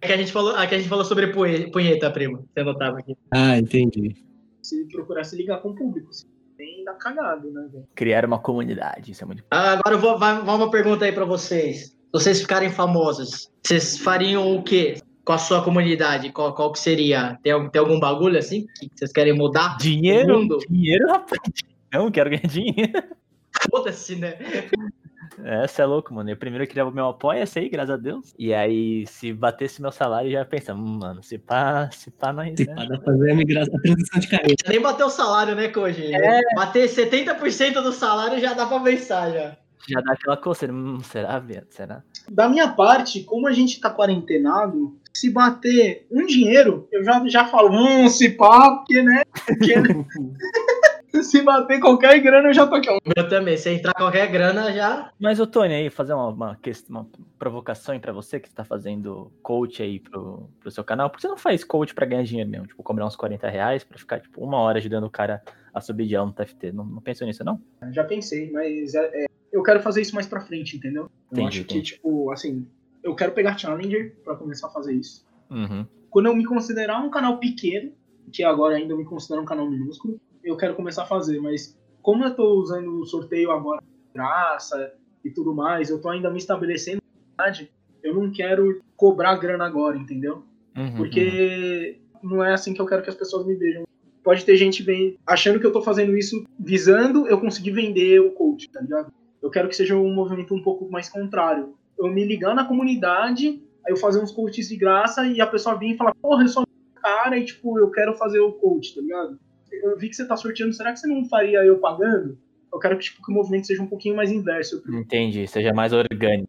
É que a gente falou, é que a gente falou sobre punhe- punheta, primo. Você notava aqui. Ah, entendi. Se procurar se ligar com o público. Se tem, dá cagado, né, velho? Criar uma comunidade, isso é muito Ah, Agora eu vou, vai, vai uma pergunta aí pra vocês. Se vocês ficarem famosos, vocês fariam o quê com a sua comunidade? Qual, qual que seria? Tem, algum- tem algum bagulho assim que vocês querem mudar? Dinheiro? mundo. Dinheiro, rapaz. Não, quero ganhar dinheiro. Foda-se, né? É, você é louco, mano. Eu primeiro queria o meu apoia-se aí, graças a Deus. E aí, se batesse meu salário, eu já pensa, hum, mano, se pá, se pá, nós. Se né? pá, dá pra fazer a, migração, a transição de carreira. Nem bateu o salário, né, Koji? É. Bater 70% do salário já dá pra pensar, já. Já dá aquela coceira. Hum, será, viado? Será? Da minha parte, como a gente tá quarentenado, se bater um dinheiro, eu já, já falo, hum, se pá, porque, né? Porque, né? se bater qualquer grana, eu já tô aqui. Eu também, se entrar qualquer grana, já. Mas, ô Tony, aí, fazer uma, uma, uma provocação aí pra você que tá fazendo coach aí pro, pro seu canal. Por que você não faz coach pra ganhar dinheiro mesmo? Tipo, cobrar uns 40 reais pra ficar, tipo, uma hora ajudando o cara a subir de elo no TFT. Não, não pensou nisso, não? Já pensei, mas é, é, eu quero fazer isso mais pra frente, entendeu? Eu Entendi, acho que, entendi. tipo, assim, eu quero pegar Challenger pra começar a fazer isso. Uhum. Quando eu me considerar um canal pequeno, que agora ainda eu me considero um canal minúsculo, eu quero começar a fazer, mas como eu tô usando o sorteio agora graça e tudo mais, eu tô ainda me estabelecendo na verdade, eu não quero cobrar grana agora, entendeu? Uhum, uhum. Porque não é assim que eu quero que as pessoas me vejam. Pode ter gente bem achando que eu tô fazendo isso visando eu conseguir vender o coach, tá ligado? Eu quero que seja um movimento um pouco mais contrário. Eu me ligar na comunidade, aí eu fazer uns coaches de graça e a pessoa vir e falar, porra, eu sou um cara e tipo, eu quero fazer o coach, tá ligado? Eu vi que você tá sorteando, será que você não faria eu pagando? Eu quero que, tipo, que o movimento seja um pouquinho mais inverso. Entendi, seja mais orgânico.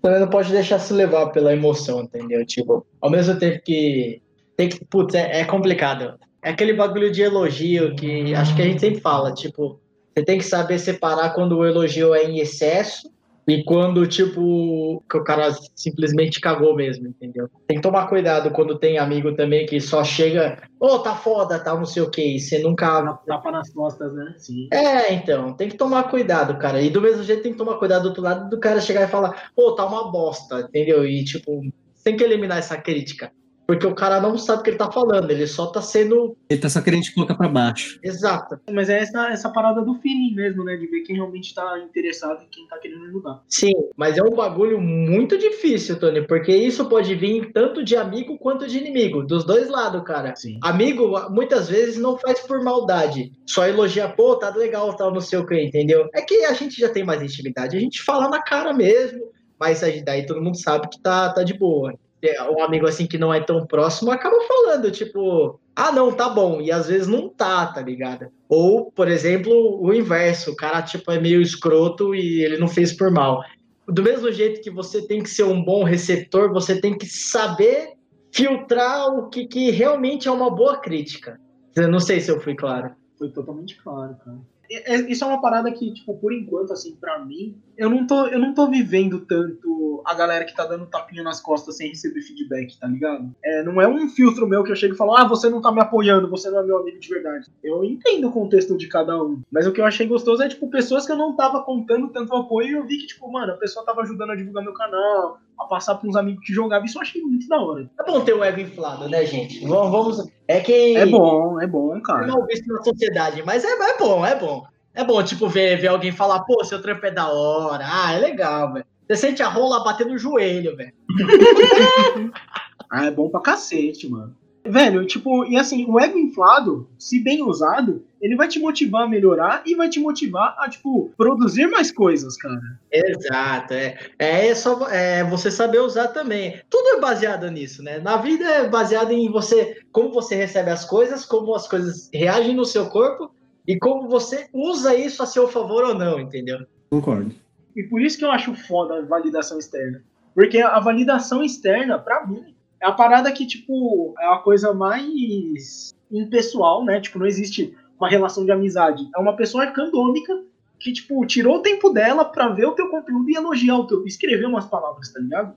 Também não pode deixar se levar pela emoção, entendeu? Tipo, ao mesmo tempo que. Tem que. Putz, é, é complicado. É aquele bagulho de elogio que acho que a gente sempre fala, tipo, você tem que saber separar quando o elogio é em excesso e quando, tipo, que o cara simplesmente cagou mesmo, entendeu? Tem que tomar cuidado quando tem amigo também que só chega, ô, tá foda, tá não sei o que, e você nunca Tapa nas costas, né? Sim. é, então, tem que tomar cuidado, cara. E do mesmo jeito tem que tomar cuidado do outro lado do cara chegar e falar, pô, tá uma bosta, entendeu? E, tipo, tem que eliminar essa crítica. Porque o cara não sabe o que ele tá falando, ele só tá sendo Ele tá só querendo te colocar pra baixo. exato. Mas é essa, essa parada do feeling mesmo, né? De ver quem realmente tá interessado e quem tá querendo ajudar. Sim, mas é um bagulho muito difícil, Tony, porque isso pode vir tanto de amigo quanto de inimigo, dos dois lados, cara. Sim. Amigo, muitas vezes, não faz por maldade. Só elogia, pô, tá legal, tal, não sei o que, entendeu? É que a gente já tem mais intimidade, a gente fala na cara mesmo, mas aí daí todo mundo sabe que tá, tá de boa. É, Um amigo assim que não é tão próximo acaba falando, tipo, ah, não, tá bom. E às vezes não tá, tá ligado? Ou, por exemplo, o inverso, o cara, tipo, é meio escroto e ele não fez por mal. Do mesmo jeito que você tem que ser um bom receptor, você tem que saber filtrar o que, que realmente é uma boa crítica. Eu não sei se eu fui claro. Foi totalmente claro, cara. É- é- Isso é uma parada que, tipo, por enquanto, assim, pra mim, eu não tô, eu não tô vivendo tanto a galera que tá dando tapinha nas costas sem receber feedback, tá ligado? É, não é um filtro meu que eu chego e falo, ah, você não tá me apoiando, você não é meu amigo de verdade. Eu entendo o contexto de cada um. Mas o que eu achei gostoso é, tipo, pessoas que eu não tava contando tanto apoio e eu vi que, tipo, mano, a pessoa tava ajudando a divulgar meu canal, a passar pra uns amigos que jogavam. Isso eu achei muito da hora. É bom ter o ego inflado, né, gente? Vamos. vamos é que. É bom, é bom, é cara. mal visto na sociedade, mas é, é bom, é bom. É bom, tipo, ver, ver alguém falar, pô, seu trampo é da hora. Ah, é legal, velho. Você sente a rola bater no joelho, velho. Ah, é bom pra cacete, mano. Velho, tipo, e assim, o ego inflado, se bem usado, ele vai te motivar a melhorar e vai te motivar a, tipo, produzir mais coisas, cara. Exato, é. É só é, você saber usar também. Tudo é baseado nisso, né? Na vida é baseado em você, como você recebe as coisas, como as coisas reagem no seu corpo e como você usa isso a seu favor ou não, entendeu? Concordo. E por isso que eu acho foda a validação externa. Porque a validação externa, pra mim, é a parada que, tipo, é a coisa mais impessoal, né? Tipo, não existe uma relação de amizade. É uma pessoa candômica que, tipo, tirou o tempo dela pra ver o teu conteúdo e elogiar o teu. Escrever umas palavras, tá ligado?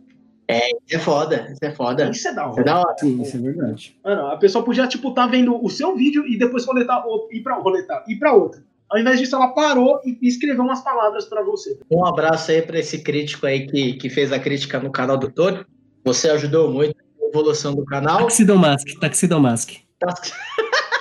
Isso é foda, isso é foda. Isso é da Isso é hora. da hora. Sim, isso é verdade. Mano, a pessoa podia, tipo, tá vendo o seu vídeo e depois roletar, ou ir pra, roletar, ir pra outra. Ao invés disso, ela parou e escreveu umas palavras pra você. Um abraço aí para esse crítico aí que, que fez a crítica no canal do Tony. Você ajudou muito evolução do canal. Taxidomask, Taxidomask.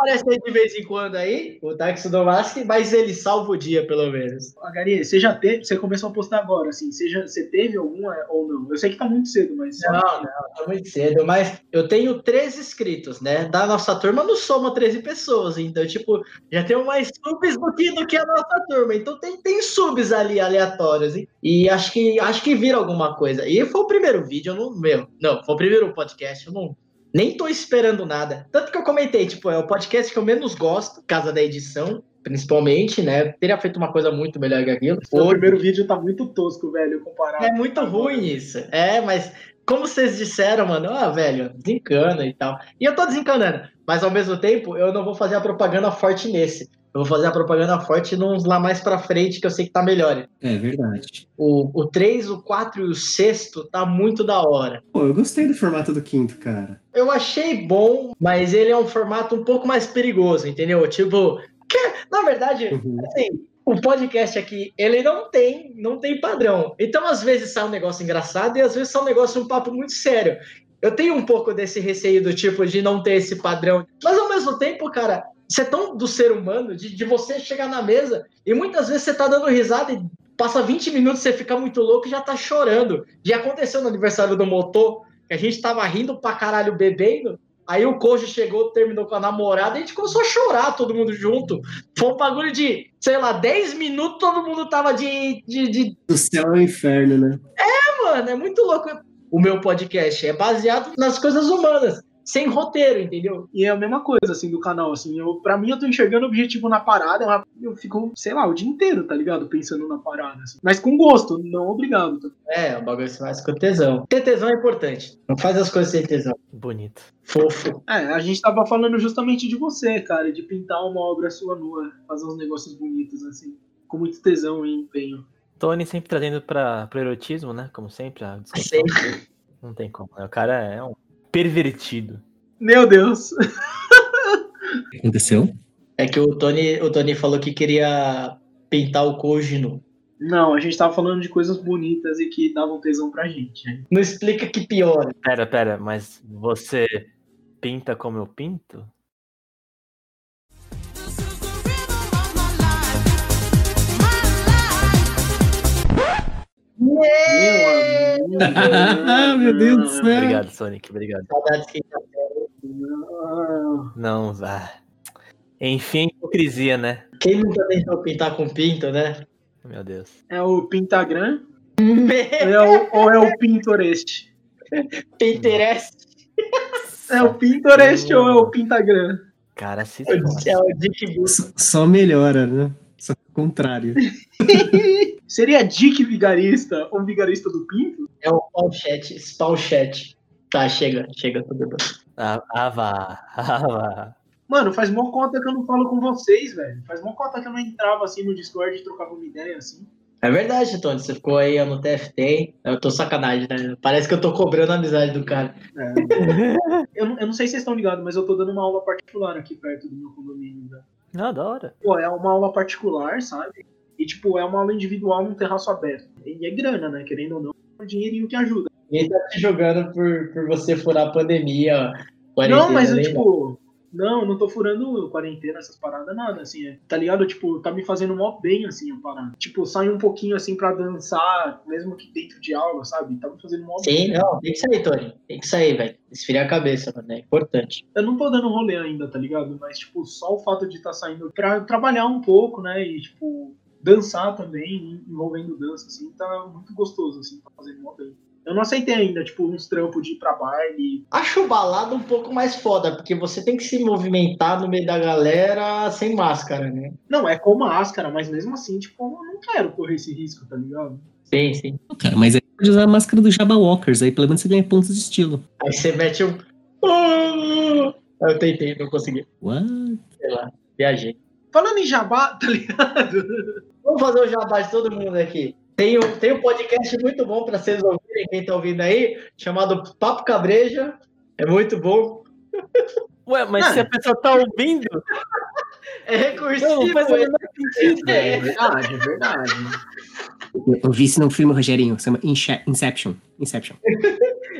aparece aí de vez em quando aí, o Taxidomask, mas ele salva o dia, pelo menos. Agari, você já teve, você começou a postar agora, assim, você, já, você teve alguma ou não? Eu sei que tá muito cedo, mas. Não, não, tá muito cedo, mas eu tenho 13 inscritos, né? Da nossa turma não soma 13 pessoas, então, tipo, já tenho mais subs do que, do que a nossa turma. Então tem, tem subs ali aleatórios, hein? E acho que acho que vira alguma coisa. E foi o primeiro vídeo, eu não. Meu, não, foi o primeiro podcast, eu não. Nem tô esperando nada. Tanto que eu comentei, tipo, é o podcast que eu menos gosto, por causa da edição, principalmente, né? Teria feito uma coisa muito melhor que aquilo. O primeiro vídeo tá muito tosco, velho, comparado. É muito ruim isso. É, mas como vocês disseram, mano, ah, velho, desencana e tal. E eu tô desencanando, mas ao mesmo tempo eu não vou fazer a propaganda forte nesse. Eu vou fazer a propaganda forte nos lá mais pra frente, que eu sei que tá melhor. É verdade. O, o 3, o 4 e o 6 tá muito da hora. Pô, eu gostei do formato do quinto, cara. Eu achei bom, mas ele é um formato um pouco mais perigoso, entendeu? Tipo, que, na verdade, Uhum. assim, o podcast aqui, ele não tem, não tem padrão. Então, às vezes sai um negócio engraçado e às vezes sai um negócio, um papo muito sério. Eu tenho um pouco desse receio do tipo de não ter esse padrão. Mas ao mesmo tempo, cara, você é tão do ser humano, de, de você chegar na mesa e muitas vezes você tá dando risada e passa 20 minutos, você fica muito louco e já tá chorando. Já aconteceu no aniversário do motor, que a gente tava rindo pra caralho bebendo. Aí o Koji chegou, terminou com a namorada e a gente começou a chorar todo mundo junto. Foi um bagulho de, sei lá, 10 minutos todo mundo tava de. de, de... Do céu ao inferno, né? Mano, é muito louco. O meu podcast é baseado nas coisas humanas, sem roteiro, entendeu? E é a mesma coisa, assim, do canal, assim. Eu, pra mim, eu tô enxergando o objetivo na parada, eu, eu fico, sei lá, o dia inteiro, tá ligado? Pensando na parada, assim. Mas com gosto, não obrigado. Tá? É, o bagulho se faz com tesão. Ter tesão é importante. Não faz as coisas sem tesão. Bonito. Fofo. É, a gente tava falando justamente de você, cara, de pintar uma obra sua nua, fazer uns negócios bonitos, assim. Com muito tesão e empenho. Tony sempre trazendo pra, pro erotismo, né? Como sempre. A. Sempre. Não tem como. O cara é um pervertido. Meu Deus! O que aconteceu? É que o Tony, o Tony falou que queria pintar o Koji nu. Não, a gente tava falando de coisas bonitas e que davam tesão pra gente. né? Não explica que piora. Pera, pera, mas você pinta como eu pinto? Meu amigo! Meu Deus do céu. Obrigado, Sonic, obrigado. Saudades que Não. Não, ah. Enfim, hipocrisia, né? Quem nunca tentou pintar com pinto, né? Meu Deus. É o Pintagram ou é o, ou é o Pinterest? Pinterest É o Pinterest ou é o Pintagram? Cara, se é o Dick só melhora, né? Contrário. Seria Dick Vigarista ou Vigarista do Pinto? É o Pauchat, Spauchat. Tá, chega, chega, tudo bem. Ah, ah, vá, ah, vá. Mano, faz mó conta que eu não falo com vocês, velho. Faz mó conta que eu não entrava assim no Discord e trocava uma ideia assim. É verdade, Tony. Você ficou aí no TFT. Eu tô sacanagem, né? Parece que eu tô cobrando a amizade do cara. Eu, não- eu não sei se vocês estão ligados, mas eu tô dando uma aula particular aqui perto do meu condomínio, velho. Não, da hora. Pô, é uma aula particular, sabe? E, tipo, é uma aula individual num terraço aberto. E é grana, né? Querendo ou não, é um dinheirinho que ajuda. Ninguém tá te julgando por, por você furar a pandemia. ó. não, mas, nem tipo, não, não tô furando quarentena, essas paradas, nada, assim, é, tá ligado? Tipo, tá me fazendo mó bem, assim, a parada. Tipo, sai um pouquinho, assim, pra dançar, mesmo que dentro de aula, sabe? Tá me fazendo mó Sim, bem. não, tem que sair, Tony. Tem que sair, velho. Esfriar a cabeça, mano. É importante. Eu não tô dando rolê ainda, tá ligado? Mas, tipo, só o fato de estar tá saindo pra trabalhar um pouco, né? E, tipo, dançar também, envolvendo dança, assim, tá muito gostoso, assim, tá fazendo mó bem. Eu não aceitei ainda, tipo, uns trampos de ir pra baile. Acho balada um pouco mais foda, porque você tem que se movimentar no meio da galera sem máscara, né? Não, é com máscara, mas mesmo assim, tipo, eu não quero correr esse risco, tá ligado? Sim, sim. Cara, mas aí pode usar a máscara do Jabba Walkers, aí pelo menos você ganha pontos de estilo. Aí você mete um. Ah! Eu tentei, não consegui. What? Sei lá, viajei. Falando em jabá, tá ligado? Vamos fazer o jabá de todo mundo aqui. Tem um, tem um podcast muito bom para vocês ouvirem, quem tá ouvindo aí, chamado Papo Cabreja. É muito bom. Ué, mas Ah. se a pessoa tá ouvindo, É recursivo. não faz o é- menor sentido. É. verdade, é verdade. Eu, eu vi isso num filme, Rogerinho, chama Inception. Inception.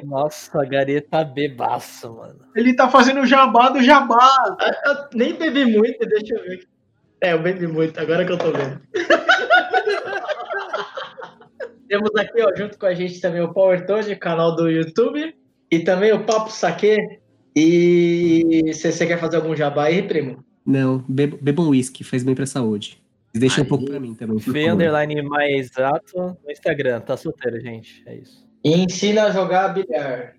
Nossa, a Gary tá bebaço, mano. Ele tá fazendo o jabá do jabá. Eu nem bebi muito, deixa eu ver. É, eu bebi muito, agora que eu tô vendo. Temos aqui, ó, junto com a gente também o Power Toad, canal do YouTube, e também o Papo Saque. E se você quer fazer algum jabá aí, primo? Não, bebo- bebam uísque, faz bem pra saúde. Deixa um Aí. pouco pra mim também. favor. underline mais exato no Instagram. Tá solteiro, gente. É isso. E ensina a jogar bilhar.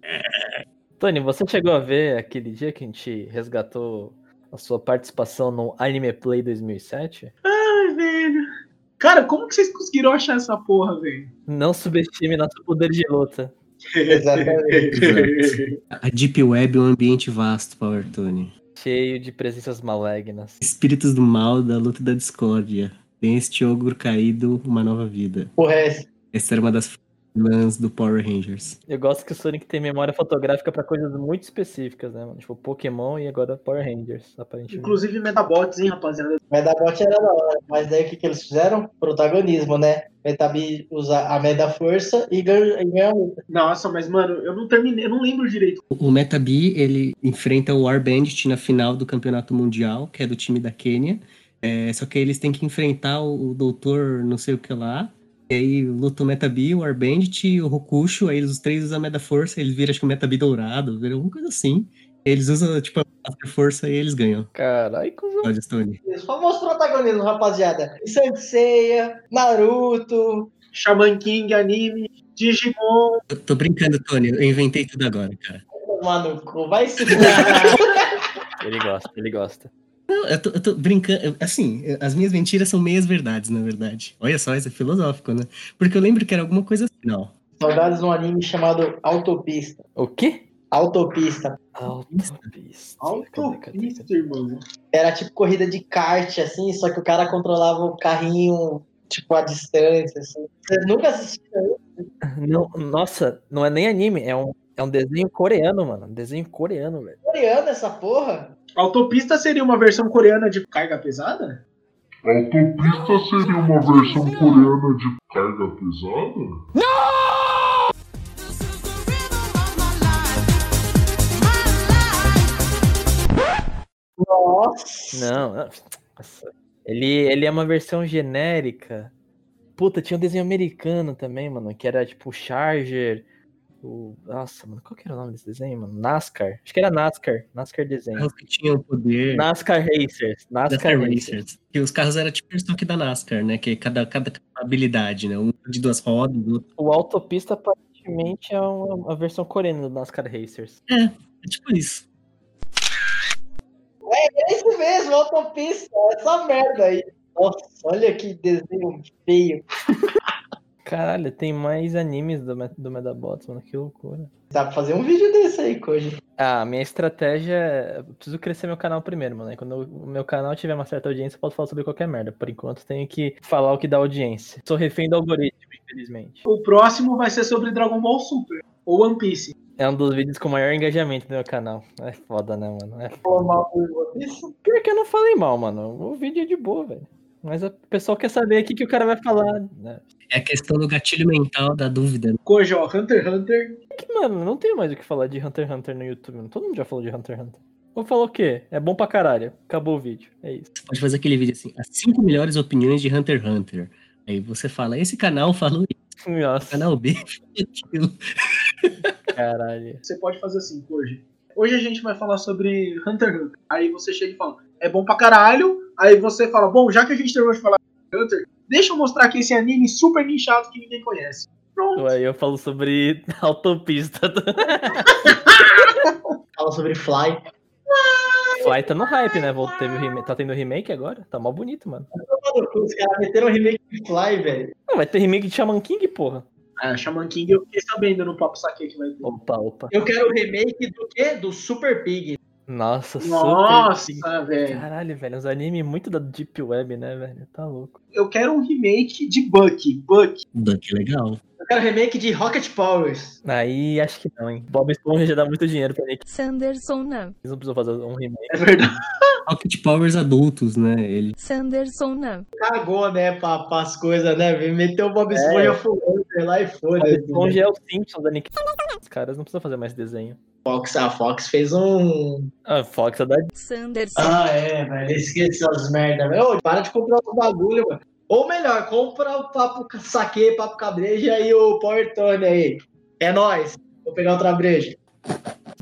Tony, você chegou a ver aquele dia que a gente resgatou a sua participação no Anime Play 2007? Ai, velho. Cara, como que vocês conseguiram achar essa porra, velho? Não subestime nosso poder de luta. Exatamente. A Deep Web é um ambiente vasto, Power Tony. Cheio de presenças malignas. Espíritos do mal, da luta e da discórdia. Tem este ogro caído, uma nova vida. o resto. Essa era uma das vilãs do Power Rangers. Eu gosto que o Sonic tem memória fotográfica pra coisas muito específicas, né, mano? Tipo Pokémon e agora Power Rangers, aparentemente. Inclusive Metabots, hein, rapaziada? Medabot era da hora, mas daí o que, que eles fizeram? Protagonismo, né? Metabi usa a Meda Força e ganha, e ganha a luta. Nossa, mas, mano, eu não terminei, eu não lembro direito. O Metabi, ele enfrenta o War Bandit na final do Campeonato Mundial, que é do time da Quênia. É, só que eles têm que enfrentar o, o doutor não sei o que lá. E aí luta o Metabi, o War Bandit e o Rokusho. Aí os três usam a Meta Força, eles viram acho que o Metabi dourado, viram alguma coisa assim. Eles usam, tipo, a Força e eles ganham. Caralho, cuzão. Olha, Stone. Famoso protagonismo, rapaziada. Sanseia, Naruto. Shaman King, anime, Digimon. Eu tô brincando, Tony. Eu inventei tudo agora, cara. Mano, vai se. Ele gosta, ele gosta. Não, eu tô, eu tô brincando. Assim, as minhas mentiras são meias verdades, na verdade. Olha só, isso é filosófico, né? Porque eu lembro que era alguma coisa assim. Não. Saudades de um anime chamado Autopista. O quê? Autopista. Autopista. Autopista, irmão. Era tipo corrida de kart, assim, só que o cara controlava o carrinho, tipo, à distância, assim. Vocês nunca assistiram? cadê? Não, nossa, não é nem anime, é um, é um desenho coreano, mano. Um desenho coreano, velho. Coreano essa porra? Autopista seria uma versão coreana de carga pesada? Autopista seria uma versão coreana de carga pesada? Life. Nossa! Não, não, nossa. Ele, ele é uma versão genérica. Puta, tinha um desenho americano também, mano, que era tipo Charger. O... Nossa, mano, qual que era o nome desse desenho, mano? NASCAR. Acho que era NASCAR. NASCAR desenho. Carros que tinham poder. NASCAR Racers. NASCAR, NASCAR Racers. Racers. Que os carros eram tipo o que da NASCAR, né? Que cada, cada habilidade, né? Um de duas rodas, o outro. O Autopista aparentemente é uma, uma versão coreana do NASCAR Racers. É tipo isso. É isso mesmo, Autopista. Essa merda aí. Nossa, olha que desenho feio. Caralho, tem mais animes do, do Medabots, mano, que loucura. Dá pra fazer um vídeo desse aí, Koji. Ah, minha estratégia é. eu Preciso crescer meu canal primeiro, mano. Aí Quando o meu canal tiver uma certa audiência, eu posso falar sobre qualquer merda. Por enquanto, tenho que falar o que dá audiência. Sou refém do algoritmo, infelizmente. O próximo vai ser sobre Dragon Ball Super. Ou One Piece. É um dos vídeos com maior engajamento do meu canal. É foda, né, mano? É... Falou mal do. Pior que eu não falei mal, mano. O vídeo é de boa, velho. Mas o pessoal quer saber o que, que o cara vai falar. Né? É a questão do gatilho mental da dúvida. Koji, ó, Hunter x Hunter. Que, mano, não tenho mais o que falar de Hunter x Hunter no YouTube. Todo mundo já falou de Hunter x Hunter. Vou falar o quê? É bom pra caralho. Acabou o vídeo. É isso. Você pode fazer aquele vídeo assim, as cinco melhores opiniões de Hunter x Hunter. Aí você fala, esse canal falou isso, Nossa, canal B aquilo. caralho. Você pode fazer assim, Koji. Hoje a gente vai falar sobre Hunter x Hunter. Aí você chega e fala, é bom pra caralho. Aí você fala, bom, já que a gente terminou de falar de Hunter, deixa eu mostrar aqui esse anime super nichado que ninguém conhece. Pronto. Aí eu falo sobre autopista. Fala sobre Fly. Fly tá no hype, né? Teve o remake, tá tendo remake agora? Tá mó bonito, mano. Os caras meteram um remake de Fly, velho. Não, vai ter remake de Shaman King, porra. Ah, Shaman King eu fiquei sabendo no Papo Saque que vai ter. Opa, opa. Eu quero o remake do quê? Do Super Pig. Nossa, super. Nossa, velho. Caralho, velho, uns animes muito da Deep Web, né, velho? Tá louco. Eu quero um remake de Bucky. Bucky. Buck, legal. Eu quero remake de Rocket Powers. Aí acho que não, hein? Bob Esponja já dá muito dinheiro pra Nick. Sanderson não. Eles não precisam fazer um remake. É verdade. Rocket Powers adultos, né? Ele. Sanderson não. Cagou, né, pra, pras coisas, né? Meteu o Bob Esponja fulano, sei lá e Bob foda-se. Esponja é o Simpsons da Nick. Os caras não precisam fazer mais desenho. Fox, a Fox fez um. Ah, Fox é da Sanderson. Ah, é, velho. Esqueci as merda, velho. Ô, Para de comprar os bagulho, mano. Ou melhor, compra o papo saque, papo cabreja e o Power Tone aí. É nóis. Vou pegar outra breja.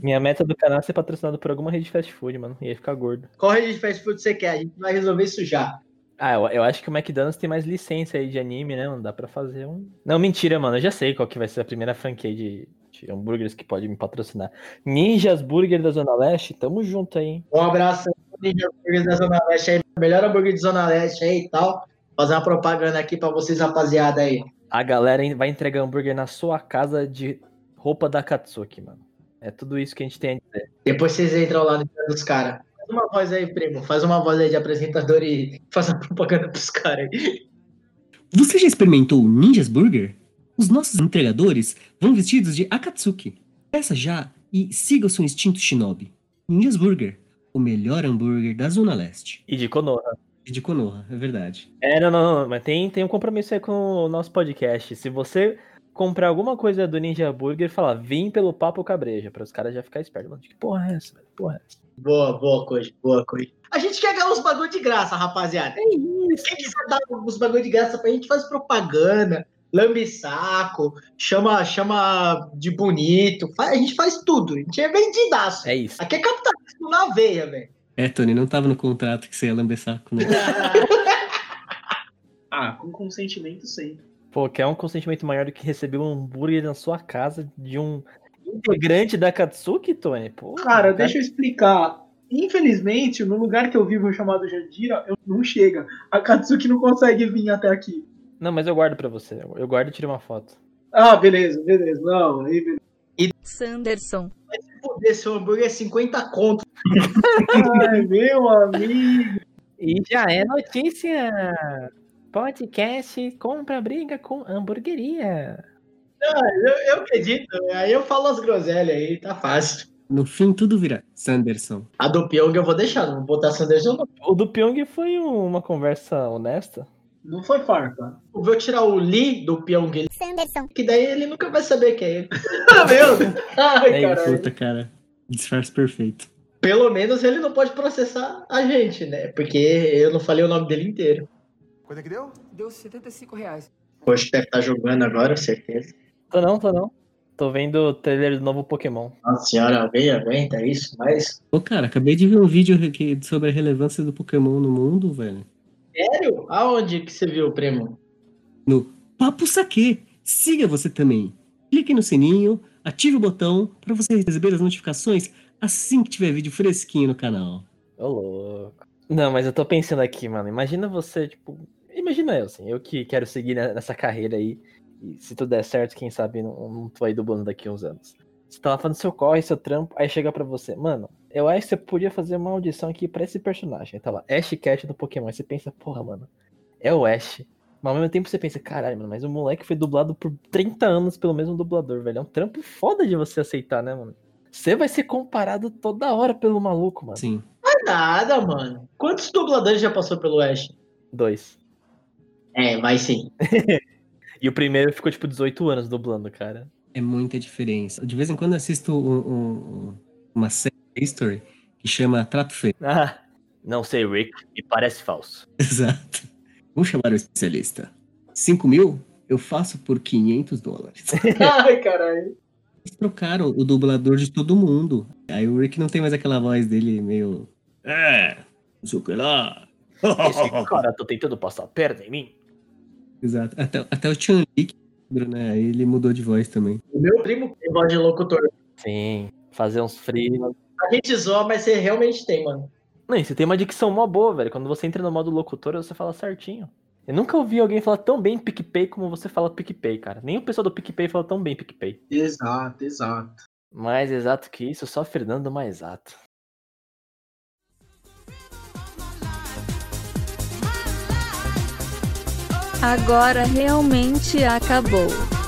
Minha meta do canal é ser patrocinado por alguma rede de fast food, mano. E aí ficar gordo. Qual rede de fast food você quer? A gente vai resolver isso já. Ah, eu, eu acho que o McDonald's tem mais licença aí de anime, né, mano? Dá pra fazer um. Não, mentira, mano. Eu já sei qual que vai ser a primeira franquia de, de hambúrgueres que pode me patrocinar. Ninjas Burger da Zona Leste, tamo junto aí, hein? Um abraço aí, Ninja Burgers da Zona Leste aí. Melhor hambúrguer de Zona Leste aí e tal. Fazer uma propaganda aqui pra vocês, rapaziada aí. A galera vai entregar hambúrguer na sua casa de roupa da Katsuki, mano. É tudo isso que a gente tem a dizer. Depois vocês entram lá no Instagram dos caras. Faz uma voz aí, primo. Faz uma voz aí de apresentador e faz uma propaganda pros caras aí. Você já experimentou o Ninjas Burger? Os nossos entregadores vão vestidos de Akatsuki. Peça já e siga o seu instinto shinobi. Ninjas Burger, o melhor hambúrguer da Zona Leste. E de Konoha. E de Konoha, é verdade. É, não, não, não, mas tem, tem um compromisso aí com o nosso podcast. Se você comprar alguma coisa do Ninja Burger, fala, vim pelo papo cabreja, para os caras já ficar espertos. Mano, que porra é essa, velho? Porra é essa? Boa, boa coisa, boa coisa. A gente quer ganhar uns bagulho de graça, rapaziada. É isso. Quem quiser dar uns bagulho de graça pra gente, faz propaganda, lambe saco, chama, chama de bonito, faz- a gente faz tudo. A gente é vendidaço. É isso. Aqui é capitalismo na veia, velho. É, Tony, não tava no contrato que você ia lamber saco, né? Ah, com consentimento sempre. Pô, quer um consentimento maior do que receber um hambúrguer na sua casa de um integrante da Katsuki, Tony? Pô, Cara, deixa eu explicar. Infelizmente, no lugar que eu vivo chamado Jandira, eu não chega. A Katsuki não consegue vir até aqui. Não, mas eu guardo pra você. Eu guardo e tiro uma foto. Ah, beleza, beleza. Não, aí beleza. Sanderson. Foder, seu hambúrguer é 50 conto. Ai, meu amigo. E já é notícia! Podcast compra briga com hamburgueria. Eu, eu acredito, aí eu falo as groselhas aí, tá fácil. No fim, tudo vira Sanderson. A do Pyong eu vou deixar, não vou botar Sanderson não. O do Pyong foi um- uma conversa honesta. Não foi farpa. Eu vou tirar o Lee do Pyong, Sanderson. que daí ele nunca vai saber quem é ele. Meu Deus. Ai, É. Puta, cara. Disfarce perfeito. Pelo menos ele não pode processar a gente, né? Porque eu não falei o nome dele inteiro. Quanto é que deu? Deu 75 reais. Poxa, deve estar jogando agora, certeza. Tô não, tô não. Tô vendo o trailer do novo Pokémon. Nossa senhora, vem, aguenta isso, mas. Ô, cara, acabei de ver um vídeo aqui sobre a relevância do Pokémon no mundo, velho. Sério? Aonde que você viu, primo? No Papo Saque. Siga você também. Clique no sininho, ative o botão para você receber as notificações assim que tiver vídeo fresquinho no canal. Ô, louco. Não, mas eu tô pensando aqui, mano. Imagina você, tipo. Imagina eu, assim. Eu que quero seguir ne- nessa carreira aí. E se tudo der certo, quem sabe não, não tô aí dublando daqui a uns anos. Você tá lá fazendo seu corre, seu trampo, aí chega pra você. Mano, eu acho que você podia fazer uma audição aqui pra esse personagem. Tá lá, Ash Cat do Pokémon. Aí você pensa, porra, mano. É o Ash. Mas ao mesmo tempo você pensa, caralho, mano, mas o moleque foi dublado por 30 anos pelo mesmo dublador, velho. É um trampo foda de você aceitar, né, mano? Você vai ser comparado toda hora pelo maluco, mano. Sim. Não é nada, mano. Quantos dubladores já passou pelo Ash? Dois. É, mas sim. E o primeiro ficou, tipo, 18 anos dublando, cara. É muita diferença. De vez em quando eu assisto um- um- uma série history que chama Trato Feio. Ah, não sei, Rick. Me parece falso. Exato. Vamos chamar o especialista. 5 mil? Eu faço por 500 dólares. Ai, caralho. Eles trocaram o dublador de todo mundo. Aí o Rick não tem mais aquela voz dele meio. É, não sei o que lá. Esse cara tá tentando passar a perna em mim. Exato. Até, até o Chan Li, que lembra, né? Aí ele mudou de voz também. O meu primo tem voz de locutor. Sim, fazer uns frios. A gente zoa, mas você realmente tem, mano. Não, e você tem uma dicção mó boa, velho. Quando você entra no modo locutor, você fala certinho. Eu nunca ouvi alguém falar tão bem PicPay como você fala PicPay, cara. Nem o pessoal do PicPay fala tão bem PicPay. Exato, exato. Mais exato que isso, só Fernando mais exato. Agora realmente acabou.